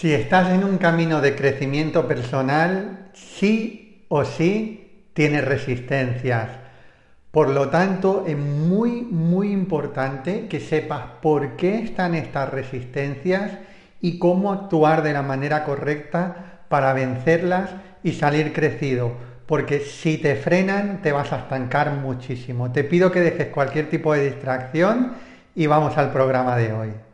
Si estás en un camino de crecimiento personal, sí o sí tienes resistencias. Por lo tanto, es muy, muy importante que sepas por qué están estas resistencias y cómo actuar de la manera correcta para vencerlas y salir crecido. Porque si te frenan, te vas a estancar muchísimo. Te pido que dejes cualquier tipo de distracción y vamos al programa de hoy.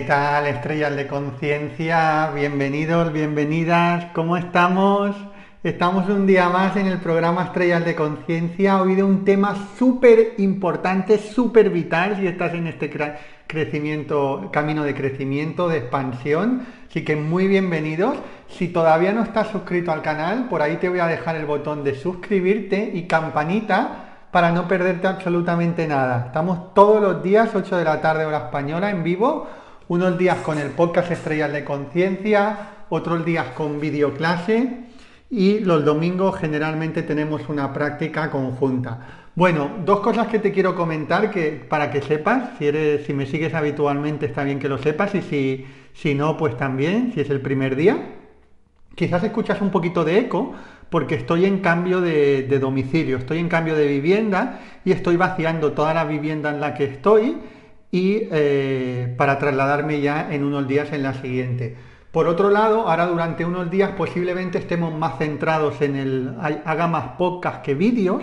¿Qué tal, estrellas de conciencia? Bienvenidos, bienvenidas. ¿Cómo estamos? Estamos un día más en el programa Estrellas de Conciencia. Hoy de un tema súper importante, súper vital si estás en este crecimiento, camino de crecimiento, de expansión. Así que muy bienvenidos. Si todavía no estás suscrito al canal, por ahí te voy a dejar el botón de suscribirte y campanita para no perderte absolutamente nada. Estamos todos los días, 8 de la tarde hora española, en vivo unos días con el podcast Estrellas de Conciencia, otros días con videoclase y los domingos generalmente tenemos una práctica conjunta. Bueno, dos cosas que te quiero comentar que para que sepas, si eres, si me sigues habitualmente está bien que lo sepas y si, si no, pues también, si es el primer día. Quizás escuchas un poquito de eco porque estoy en cambio de, de domicilio, estoy en cambio de vivienda y estoy vaciando toda la vivienda en la que estoy y eh, para trasladarme ya en unos días en la siguiente. Por otro lado, ahora durante unos días posiblemente estemos más centrados en el haga más podcast que vídeos,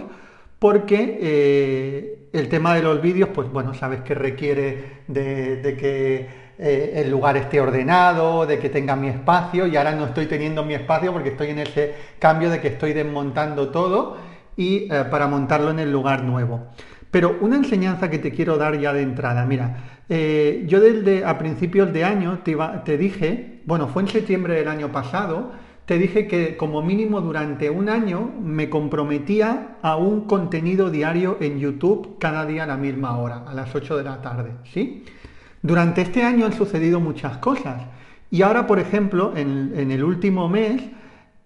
porque eh, el tema de los vídeos, pues bueno, sabes que requiere de, que eh, el lugar esté ordenado, de que tenga mi espacio, y ahora no estoy teniendo mi espacio porque estoy en ese cambio de que estoy desmontando todo y para montarlo en el lugar nuevo. Pero una enseñanza que te quiero dar ya de entrada, mira, eh, yo desde a principios de año te, dije, bueno, fue en septiembre del año pasado, te dije que como mínimo durante un año me comprometía a un contenido diario en YouTube cada día a la misma hora, a las 8 de la tarde, ¿sí? Durante este año han sucedido muchas cosas y ahora, por ejemplo, en el último mes,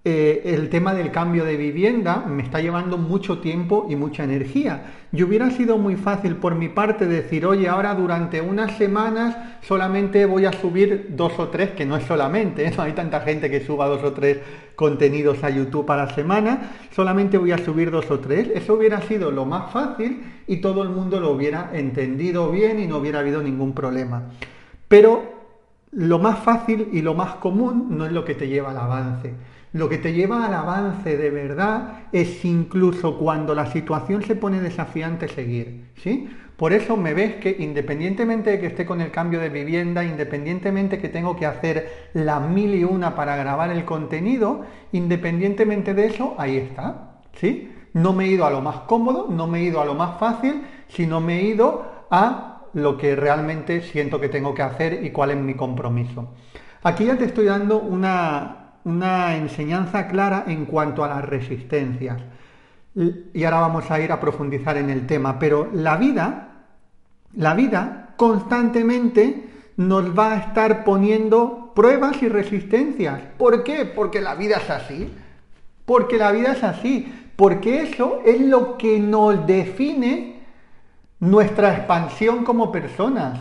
eh, el tema del cambio de vivienda me está llevando mucho tiempo y mucha energía. Y hubiera sido muy fácil por mi parte decir, oye, ahora durante unas semanas solamente voy a subir dos o tres, que no es solamente, ¿eh? no hay tanta gente que suba dos o tres contenidos a YouTube a la semana, solamente voy a subir dos o tres. Eso hubiera sido lo más fácil y todo el mundo lo hubiera entendido bien y no hubiera habido ningún problema. Pero lo más fácil y lo más común no es lo que te lleva al avance. Lo que te lleva al avance de verdad es incluso cuando la situación se pone desafiante seguir, ¿sí? Por eso me ves que independientemente de que esté con el cambio de vivienda, independientemente que tengo que hacer la mil y una para grabar el contenido, independientemente de eso, ahí está, ¿sí? No me he ido a lo más cómodo, no me he ido a lo más fácil, sino me he ido a lo que realmente siento que tengo que hacer y cuál es mi compromiso. Aquí ya te estoy dando una, una enseñanza clara en cuanto a las resistencias. Y ahora vamos a ir a profundizar en el tema, pero la vida, la vida constantemente nos va a estar poniendo pruebas y resistencias. ¿Por qué? Porque la vida es así. Porque la vida es así. Porque eso es lo que nos define nuestra expansión como personas.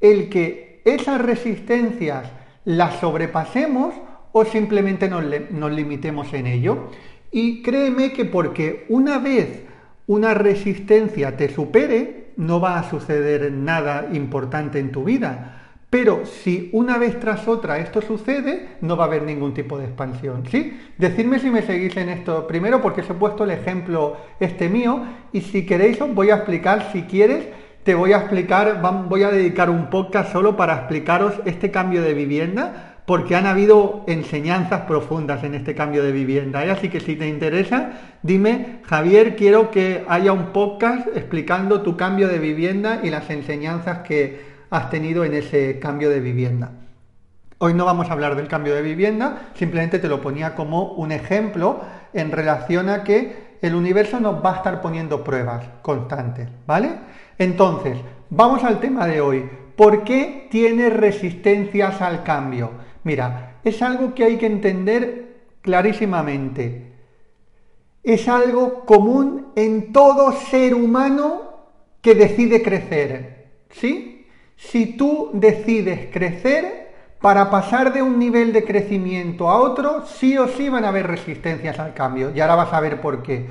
El que esas resistencias las sobrepasemos o simplemente nos, limitemos en ello. Y créeme que porque una vez una resistencia te supere, no va a suceder nada importante en tu vida. Pero si una vez tras otra esto sucede, no va a haber ningún tipo de expansión, ¿sí? Decidme si me seguís en esto primero porque os he puesto el ejemplo este mío y si queréis os voy a explicar, si quieres, te voy a explicar, voy a dedicar un podcast solo para explicaros este cambio de vivienda porque han habido enseñanzas profundas en este cambio de vivienda. ¿eh? Así que si te interesa, dime, Javier, quiero que haya un podcast explicando tu cambio de vivienda y las enseñanzas que has tenido en ese cambio de vivienda. Hoy no vamos a hablar del cambio de vivienda, simplemente te lo ponía como un ejemplo en relación a que el universo nos va a estar poniendo pruebas constantes, ¿vale? Entonces, vamos al tema de hoy. ¿Por qué tiene resistencias al cambio? Mira, es algo que hay que entender clarísimamente. Es algo común en todo ser humano que decide crecer. ¿Sí? Si tú decides crecer, para pasar de un nivel de crecimiento a otro, sí o sí van a haber resistencias al cambio. Y ahora vas a ver por qué.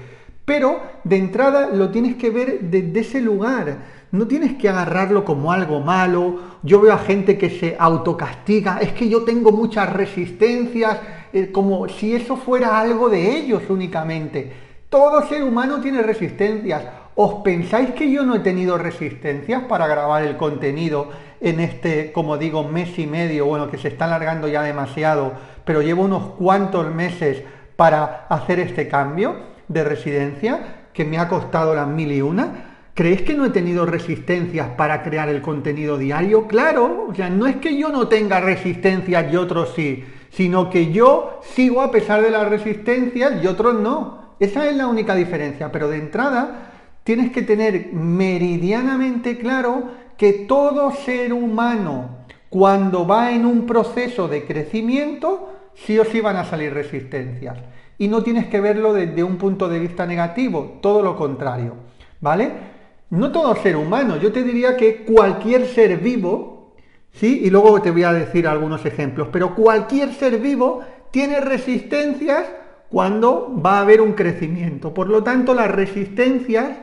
Pero de entrada lo tienes que ver desde ese lugar. No tienes que agarrarlo como algo malo. Yo veo a gente que se autocastiga. Es que yo tengo muchas resistencias, eh, como si eso fuera algo de ellos únicamente. Todo ser humano tiene resistencias. ¿Os pensáis que yo no he tenido resistencias para grabar el contenido en este, como digo, mes y medio, bueno, que se está alargando ya demasiado, pero llevo unos cuantos meses para hacer este cambio de residencia que me ha costado las mil y una? ¿Creéis que no he tenido resistencias para crear el contenido diario? Claro, o sea, no es que yo no tenga resistencias y otros sí, sino que yo sigo a pesar de las resistencias y otros no. Esa es la única diferencia, pero de entrada tienes que tener meridianamente claro que todo ser humano, cuando va en un proceso de crecimiento, sí o sí van a salir resistencias. Y no tienes que verlo desde un punto de vista negativo, todo lo contrario. ¿Vale? No todo ser humano, yo te diría que cualquier ser vivo, ¿sí? Y luego te voy a decir algunos ejemplos, pero cualquier ser vivo tiene resistencias cuando va a haber un crecimiento. Por lo tanto, las resistencias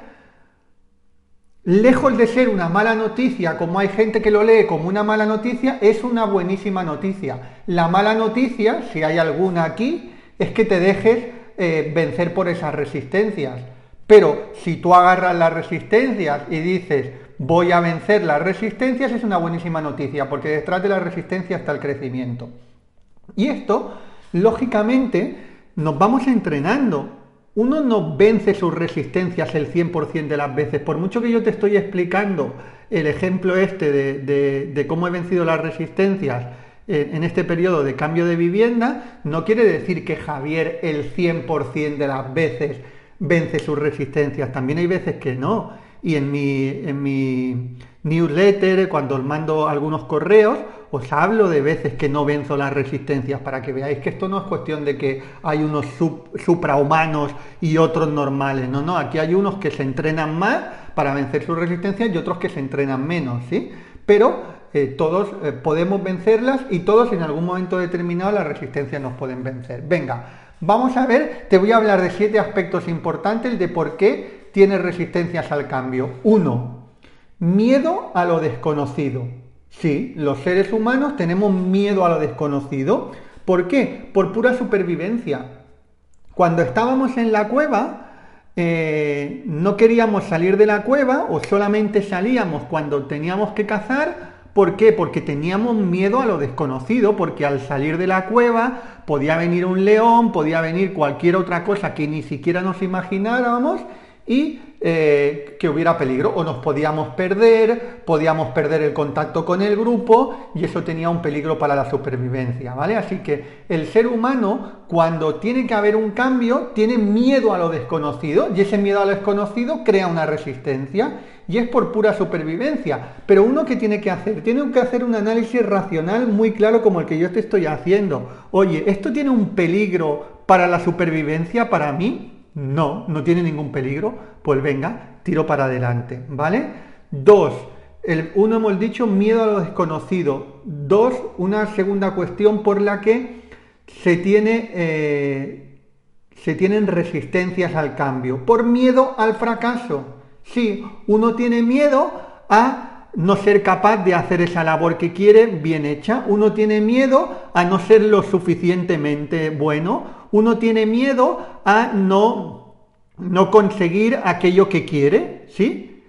lejos de ser una mala noticia, como hay gente que lo lee como una mala noticia, es una buenísima noticia. La mala noticia, si hay alguna aquí, es que te dejes eh, vencer por esas resistencias. Pero si tú agarras las resistencias y dices, voy a vencer las resistencias, es una buenísima noticia, porque detrás de la resistencia está el crecimiento. Y esto, lógicamente, nos vamos entrenando uno no vence sus resistencias el 100% de las veces. Por mucho que yo te estoy explicando el ejemplo este de, cómo he vencido las resistencias en este periodo de cambio de vivienda, no quiere decir que Javier el 100% de las veces vence sus resistencias. También hay veces que no. Y en mi, en mi newsletter, cuando os mando algunos correos, os hablo de veces que no venzo las resistencias para que veáis que esto no es cuestión de que hay unos suprahumanos y otros normales. No, no, aquí hay unos que se entrenan más para vencer sus resistencias y otros que se entrenan menos, ¿sí? Pero eh, todos eh, podemos vencerlas y todos en algún momento determinado las resistencias nos pueden vencer. Venga, vamos a ver, te voy a hablar de siete aspectos importantes de por qué tienes resistencias al cambio. Uno, miedo a lo desconocido. Sí, los seres humanos tenemos miedo a lo desconocido. ¿Por qué? Por pura supervivencia. Cuando estábamos en la cueva, eh, no queríamos salir de la cueva o solamente salíamos cuando teníamos que cazar. ¿Por qué? Porque teníamos miedo a lo desconocido, porque al salir de la cueva podía venir un león, podía venir cualquier otra cosa que ni siquiera nos imagináramos y eh, que hubiera peligro o nos podíamos perder, podíamos perder el contacto con el grupo y eso tenía un peligro para la supervivencia, ¿vale? Así que el ser humano cuando tiene que haber un cambio tiene miedo a lo desconocido y ese miedo a lo desconocido crea una resistencia y es por pura supervivencia. Pero uno que tiene que hacer, tiene que hacer un análisis racional muy claro como el que yo te estoy haciendo. Oye, ¿esto tiene un peligro para la supervivencia para mí? No, no tiene ningún peligro. Pues venga, tiro para adelante, ¿vale? Dos, el, uno hemos dicho miedo a lo desconocido. Dos, una segunda cuestión por la que se tiene... Eh, se tienen resistencias al cambio, por miedo al fracaso. Sí, uno tiene miedo a no ser capaz de hacer esa labor que quiere bien hecha. Uno tiene miedo a no ser lo suficientemente bueno. Uno tiene miedo a no, no conseguir aquello que quiere, ¿sí?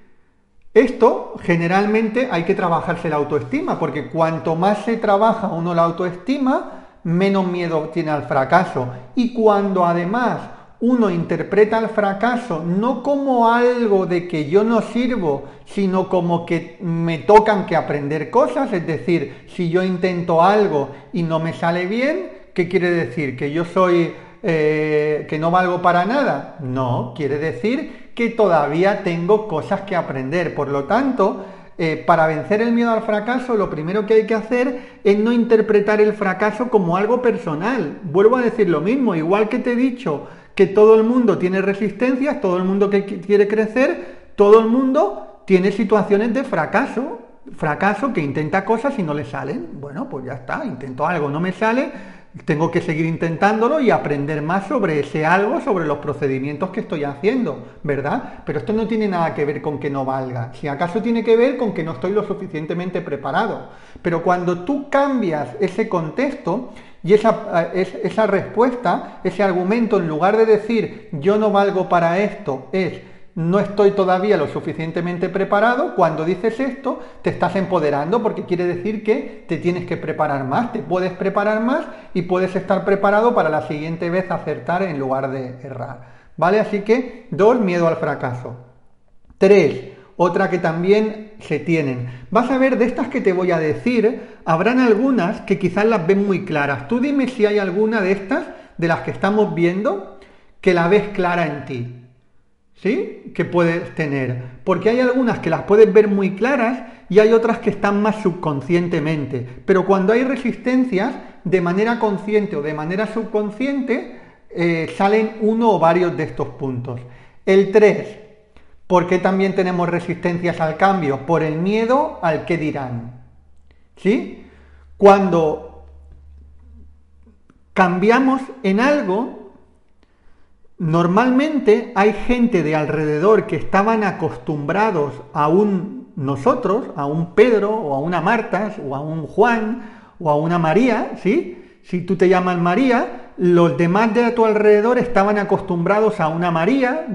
Esto generalmente hay que trabajarse la autoestima, porque cuanto más se trabaja uno la autoestima, menos miedo tiene al fracaso. Y cuando además uno interpreta el fracaso no como algo de que yo no sirvo, sino como que me tocan que aprender cosas, es decir, si yo intento algo y no me sale bien, ¿qué quiere decir? ¿Que yo soy, eh, que no valgo para nada? No, quiere decir que todavía tengo cosas que aprender. Por lo tanto, eh, para vencer el miedo al fracaso, lo primero que hay que hacer es no interpretar el fracaso como algo personal. Vuelvo a decir lo mismo, igual que te he dicho que todo el mundo tiene resistencias, todo el mundo que quiere crecer, todo el mundo tiene situaciones de fracaso, fracaso que intenta cosas y no le salen. Bueno, pues ya está, intento algo, no me sale, tengo que seguir intentándolo y aprender más sobre ese algo, sobre los procedimientos que estoy haciendo, ¿verdad? Pero esto no tiene nada que ver con que no valga. Si acaso tiene que ver con que no estoy lo suficientemente preparado. Pero cuando tú cambias ese contexto y esa, esa respuesta, ese argumento, en lugar de decir yo no valgo para esto, es no estoy todavía lo suficientemente preparado, cuando dices esto te estás empoderando porque quiere decir que te tienes que preparar más, te puedes preparar más y puedes estar preparado para la siguiente vez acertar en lugar de errar. ¿Vale? Así que, dos, miedo al fracaso. Tres, otra que también se tienen. Vas a ver de estas que te voy a decir, habrán algunas que quizás las ven muy claras. Tú dime si hay alguna de estas, de las que estamos viendo, que la ves clara en ti. ¿Sí? que puedes tener. Porque hay algunas que las puedes ver muy claras y hay otras que están más subconscientemente. Pero cuando hay resistencias, de manera consciente o de manera subconsciente, eh, salen uno o varios de estos puntos. El 3. ¿Por qué también tenemos resistencias al cambio? Por el miedo al que dirán. ¿Sí? Cuando cambiamos en algo, Normalmente hay gente de alrededor que estaban acostumbrados a un nosotros, a un Pedro o a una Marta o a un Juan o a una María, ¿sí? Si tú te llamas María, los demás de tu alrededor estaban acostumbrados a una María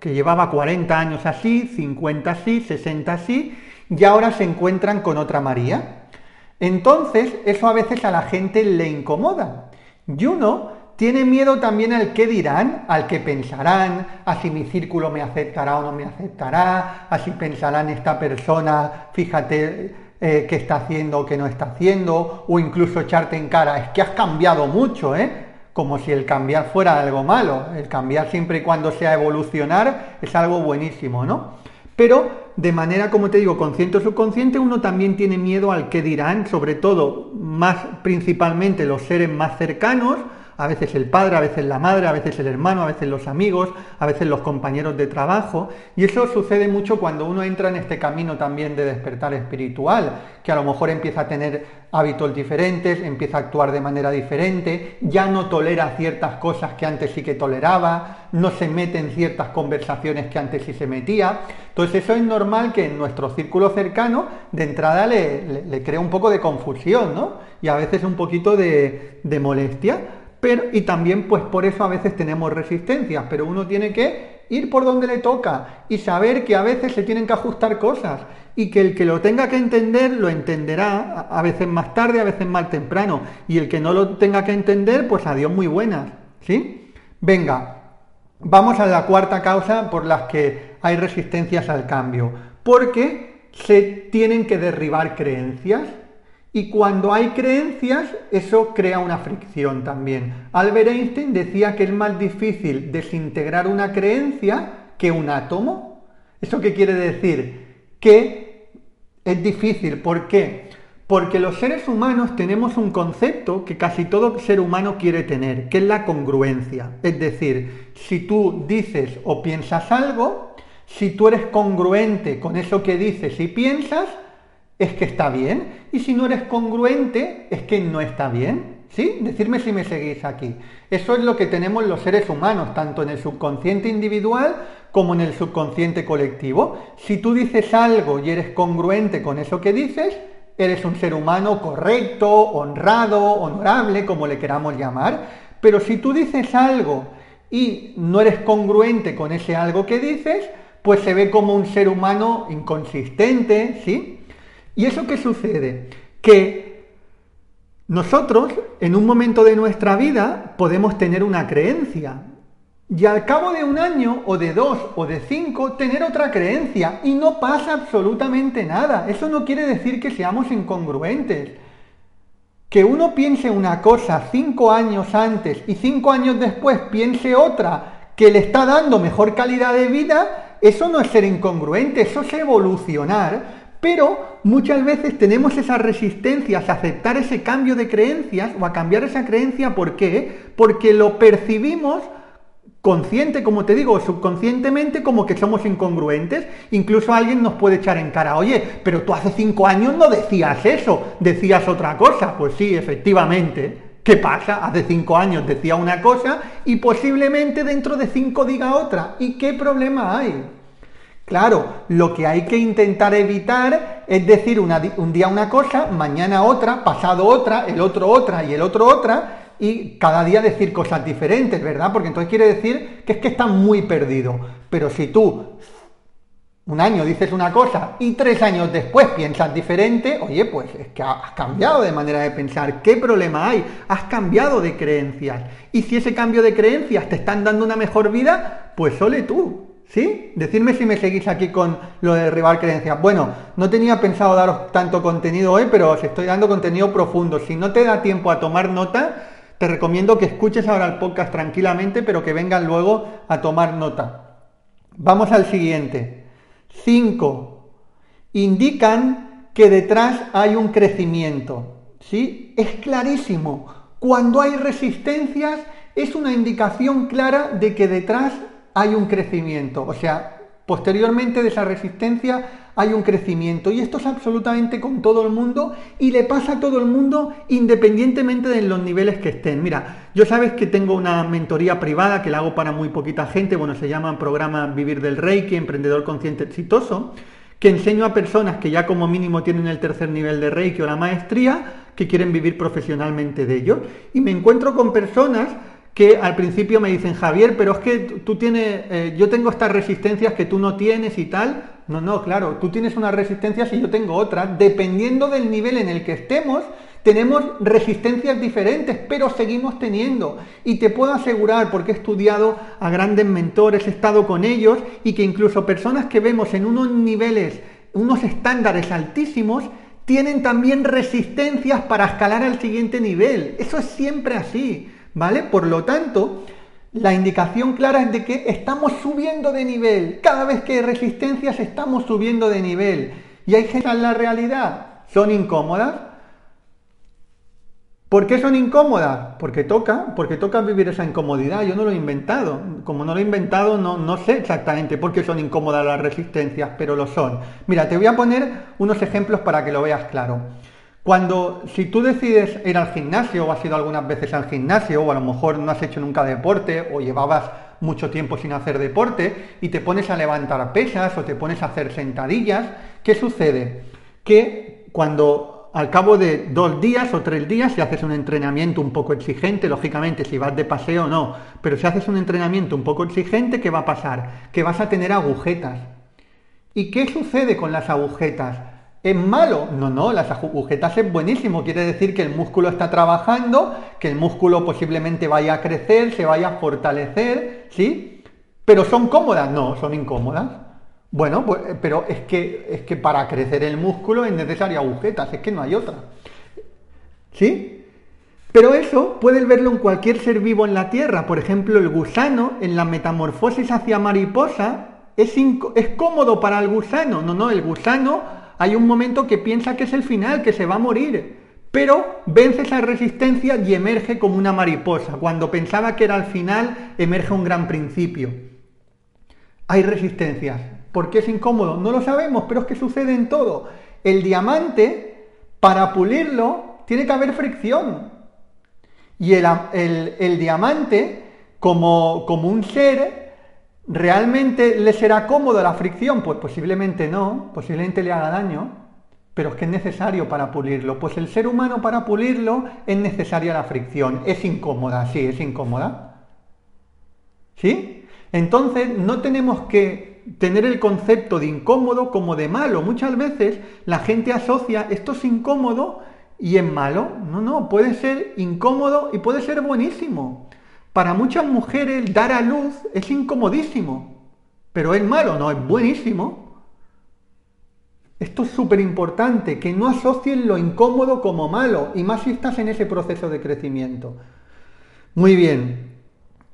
que llevaba 40 años así, 50 así, 60 así, y ahora se encuentran con otra María. Entonces, eso a veces a la gente le incomoda. Y uno tiene miedo también al qué dirán, al qué pensarán, a si mi círculo me aceptará o no me aceptará, a si pensarán esta persona, fíjate eh, qué está haciendo o qué no está haciendo, o incluso echarte en cara, es que has cambiado mucho, ¿eh? Como si el cambiar fuera algo malo. El cambiar siempre y cuando sea evolucionar es algo buenísimo, ¿no? Pero de manera, como te digo, consciente o subconsciente, uno también tiene miedo al qué dirán, sobre todo, más principalmente los seres más cercanos, a veces el padre, a veces la madre, a veces el hermano, a veces los amigos, a veces los compañeros de trabajo. Y eso sucede mucho cuando uno entra en este camino también de despertar espiritual, que a lo mejor empieza a tener hábitos diferentes, empieza a actuar de manera diferente, ya no tolera ciertas cosas que antes sí que toleraba, no se mete en ciertas conversaciones que antes sí se metía. Entonces eso es normal que en nuestro círculo cercano de entrada le, crea un poco de confusión, ¿no? Y a veces un poquito de molestia y también pues por eso a veces tenemos resistencias, pero uno tiene que ir por donde le toca y saber que a veces se tienen que ajustar cosas y que el que lo tenga que entender lo entenderá a veces más tarde, a veces más temprano y el que no lo tenga que entender pues adiós muy buenas, ¿sí? Venga, vamos a la cuarta causa por las que hay resistencias al cambio, porque se tienen que derribar creencias y cuando hay creencias, eso crea una fricción también. Albert Einstein decía que es más difícil desintegrar una creencia que un átomo. ¿Eso qué quiere decir? Que es difícil. ¿Por qué? Porque los seres humanos tenemos un concepto que casi todo ser humano quiere tener, que es la congruencia. Es decir, si tú dices o piensas algo, si tú eres congruente con eso que dices y piensas, es que está bien. Y si no eres congruente, es que no está bien. ¿Sí? Decirme si me seguís aquí. Eso es lo que tenemos los seres humanos, tanto en el subconsciente individual como en el subconsciente colectivo. Si tú dices algo y eres congruente con eso que dices, eres un ser humano correcto, honrado, honorable, como le queramos llamar. Pero si tú dices algo y no eres congruente con ese algo que dices, pues se ve como un ser humano inconsistente, ¿sí? ¿Y eso qué sucede? Que nosotros, en un momento de nuestra vida, podemos tener una creencia. Y al cabo de un año, o de dos, o de cinco, tener otra creencia. Y no pasa absolutamente nada. Eso no quiere decir que seamos incongruentes. Que uno piense una cosa cinco años antes y cinco años después piense otra que le está dando mejor calidad de vida, eso no es ser incongruente, eso es evolucionar pero muchas veces tenemos esas resistencias a aceptar ese cambio de creencias o a cambiar esa creencia. ¿Por qué? Porque lo percibimos consciente, como te digo, subconscientemente como que somos incongruentes. Incluso alguien nos puede echar en cara, oye, pero tú hace cinco años no decías eso, decías otra cosa. Pues sí, efectivamente. ¿Qué pasa? Hace cinco años decía una cosa y posiblemente dentro de cinco diga otra. ¿Y qué problema hay? Claro, lo que hay que intentar evitar es decir un día una cosa, mañana otra, pasado otra, el otro otra y el otro otra, y cada día decir cosas diferentes, ¿verdad? Porque entonces quiere decir que es que está muy perdido. Pero si tú un año dices una cosa y tres años después piensas diferente, oye, pues es que has cambiado de manera de pensar. ¿Qué problema hay? Has cambiado de creencias. Y si ese cambio de creencias te están dando una mejor vida, pues sole tú. ¿Sí? Decidme si me seguís aquí con lo de derribar creencias. Bueno, no tenía pensado daros tanto contenido hoy, pero os estoy dando contenido profundo. Si no te da tiempo a tomar nota, te recomiendo que escuches ahora el podcast tranquilamente, pero que vengan luego a tomar nota. Vamos al siguiente. 5. Indican que detrás hay un crecimiento. ¿Sí? Es clarísimo. Cuando hay resistencias, es una indicación clara de que detrás hay un crecimiento. O sea, posteriormente de esa resistencia hay un crecimiento. Y esto es absolutamente con todo el mundo y le pasa a todo el mundo independientemente de los niveles que estén. Mira, yo sabes que tengo una mentoría privada que la hago para muy poquita gente. Bueno, se llama programa Vivir del Reiki, Emprendedor Consciente Exitoso que enseño a personas que ya como mínimo tienen el tercer nivel de Reiki o la maestría, que quieren vivir profesionalmente de ello. Y me encuentro con personas que al principio me dicen, Javier, pero es que tú tienes, eh, yo tengo estas resistencias que tú no tienes y tal. No, no, claro, tú tienes unas resistencias y yo tengo otras. Dependiendo del nivel en el que estemos, tenemos resistencias diferentes, pero seguimos teniendo. Y te puedo asegurar, porque he estudiado a grandes mentores, he estado con ellos, y que incluso personas que vemos en unos niveles, unos estándares altísimos, tienen también resistencias para escalar al siguiente nivel. Eso es siempre así. ¿Vale? Por lo tanto, la indicación clara es de que estamos subiendo de nivel. Cada vez que hay resistencias estamos subiendo de nivel. Y hay gente en la realidad, son incómodas. ¿Por qué son incómodas? Porque toca, porque toca vivir esa incomodidad. Yo no lo he inventado. Como no lo he inventado, no, no sé exactamente por qué son incómodas las resistencias, pero lo son. Mira, te voy a poner unos ejemplos para que lo veas claro. Cuando, si tú decides ir al gimnasio o has ido algunas veces al gimnasio o a lo mejor no has hecho nunca deporte o llevabas mucho tiempo sin hacer deporte y te pones a levantar pesas o te pones a hacer sentadillas, ¿qué sucede? Que cuando al cabo de dos días o tres días, si haces un entrenamiento un poco exigente, lógicamente si vas de paseo no, pero si haces un entrenamiento un poco exigente, ¿qué va a pasar? Que vas a tener agujetas. ¿Y qué sucede con las agujetas? ¿Es malo? No, no, las agujetas es buenísimo. Quiere decir que el músculo está trabajando, que el músculo posiblemente vaya a crecer, se vaya a fortalecer, ¿sí? Pero son cómodas, no, son incómodas. Bueno, pues, eh, pero es que, es que para crecer el músculo es necesaria agujetas, es que no hay otra. ¿Sí? Pero eso puedes verlo en cualquier ser vivo en la Tierra. Por ejemplo, el gusano en la metamorfosis hacia mariposa es, es cómodo para el gusano. No, no, el gusano hay un momento que piensa que es el final, que se va a morir, pero vence esa resistencia y emerge como una mariposa. Cuando pensaba que era el final, emerge un gran principio. Hay resistencias. ¿Por qué es incómodo? No lo sabemos, pero es que sucede en todo. El diamante, para pulirlo, tiene que haber fricción. Y el, diamante, como, como un ser, ¿Realmente le será cómodo la fricción? Pues posiblemente no, posiblemente le haga daño, pero es que es necesario para pulirlo. Pues el ser humano para pulirlo es necesaria la fricción. Es incómoda, sí, es incómoda. ¿Sí? Entonces no tenemos que tener el concepto de incómodo como de malo. Muchas veces la gente asocia esto es incómodo y es malo. No, no, puede ser incómodo y puede ser buenísimo. Para muchas mujeres dar a luz es incomodísimo, pero es malo, no, es buenísimo. Esto es súper importante, que no asocien lo incómodo como malo, y más si estás en ese proceso de crecimiento. Muy bien,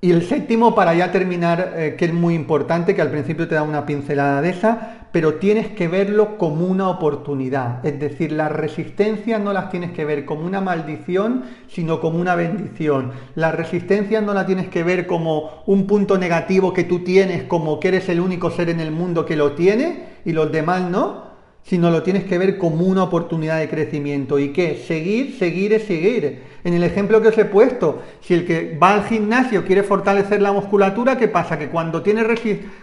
y el séptimo, para ya terminar, eh, que es muy importante, que al principio te da una pincelada de esa, pero tienes que verlo como una oportunidad. Es decir, las resistencias no las tienes que ver como una maldición, sino como una bendición. Las resistencias no las tienes que ver como un punto negativo que tú tienes, como que eres el único ser en el mundo que lo tiene y los demás no, sino lo tienes que ver como una oportunidad de crecimiento. ¿Y qué? Seguir, seguir es seguir. En el ejemplo que os he puesto, si el que va al gimnasio quiere fortalecer la musculatura, ¿qué pasa? Que cuando tiene,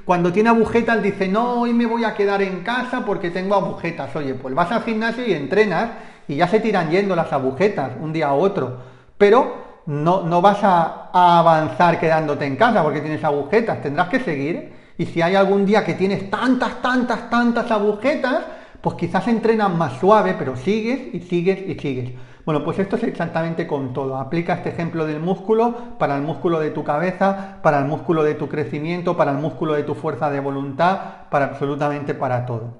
cuando tiene agujetas dice, no, hoy me voy a quedar en casa porque tengo agujetas. Oye, pues vas al gimnasio y entrenas y ya se tiran yendo las agujetas un día a otro. Pero no, no vas a, a avanzar quedándote en casa porque tienes agujetas, tendrás que seguir. Y si hay algún día que tienes tantas, tantas, tantas agujetas, pues quizás entrenas más suave, pero sigues y sigues y sigues. Bueno, pues esto es exactamente con todo. Aplica este ejemplo del músculo para el músculo de tu cabeza, para el músculo de tu crecimiento, para el músculo de tu fuerza de voluntad, para absolutamente para todo.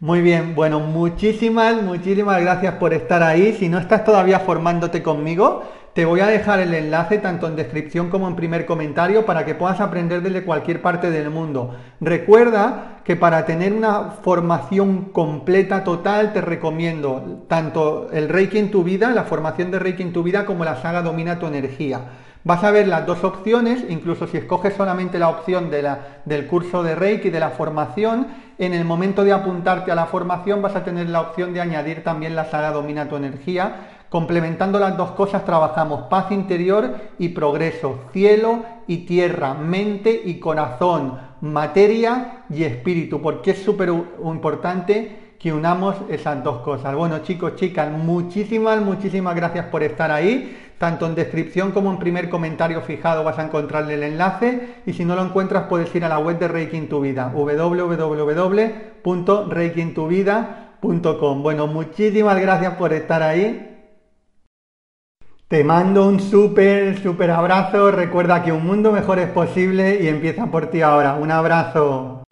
Muy bien, bueno, muchísimas, muchísimas gracias por estar ahí. Si no estás todavía formándote conmigo, te voy a dejar el enlace tanto en descripción como en primer comentario para que puedas aprender desde cualquier parte del mundo. Recuerda que para tener una formación completa, total, te recomiendo tanto el Reiki en tu vida, la formación de Reiki en tu vida, como la saga Domina tu energía. Vas a ver las dos opciones, incluso si escoges solamente la opción del curso de Reiki, de la formación, en el momento de apuntarte a la formación vas a tener la opción de añadir también la saga Domina tu energía Complementando las dos cosas trabajamos paz interior y progreso, cielo y tierra, mente y corazón, materia y espíritu, porque es súper importante que unamos esas dos cosas. Bueno chicos, chicas, muchísimas, muchísimas gracias por estar ahí. Tanto en descripción como en primer comentario fijado vas a encontrarle el enlace y si no lo encuentras puedes ir a la web de Reiki en tu vida, www.reikintuvida.com. Bueno, muchísimas gracias por estar ahí te mando un súper, súper abrazo. Recuerda que un mundo mejor es posible y empieza por ti ahora. Un abrazo.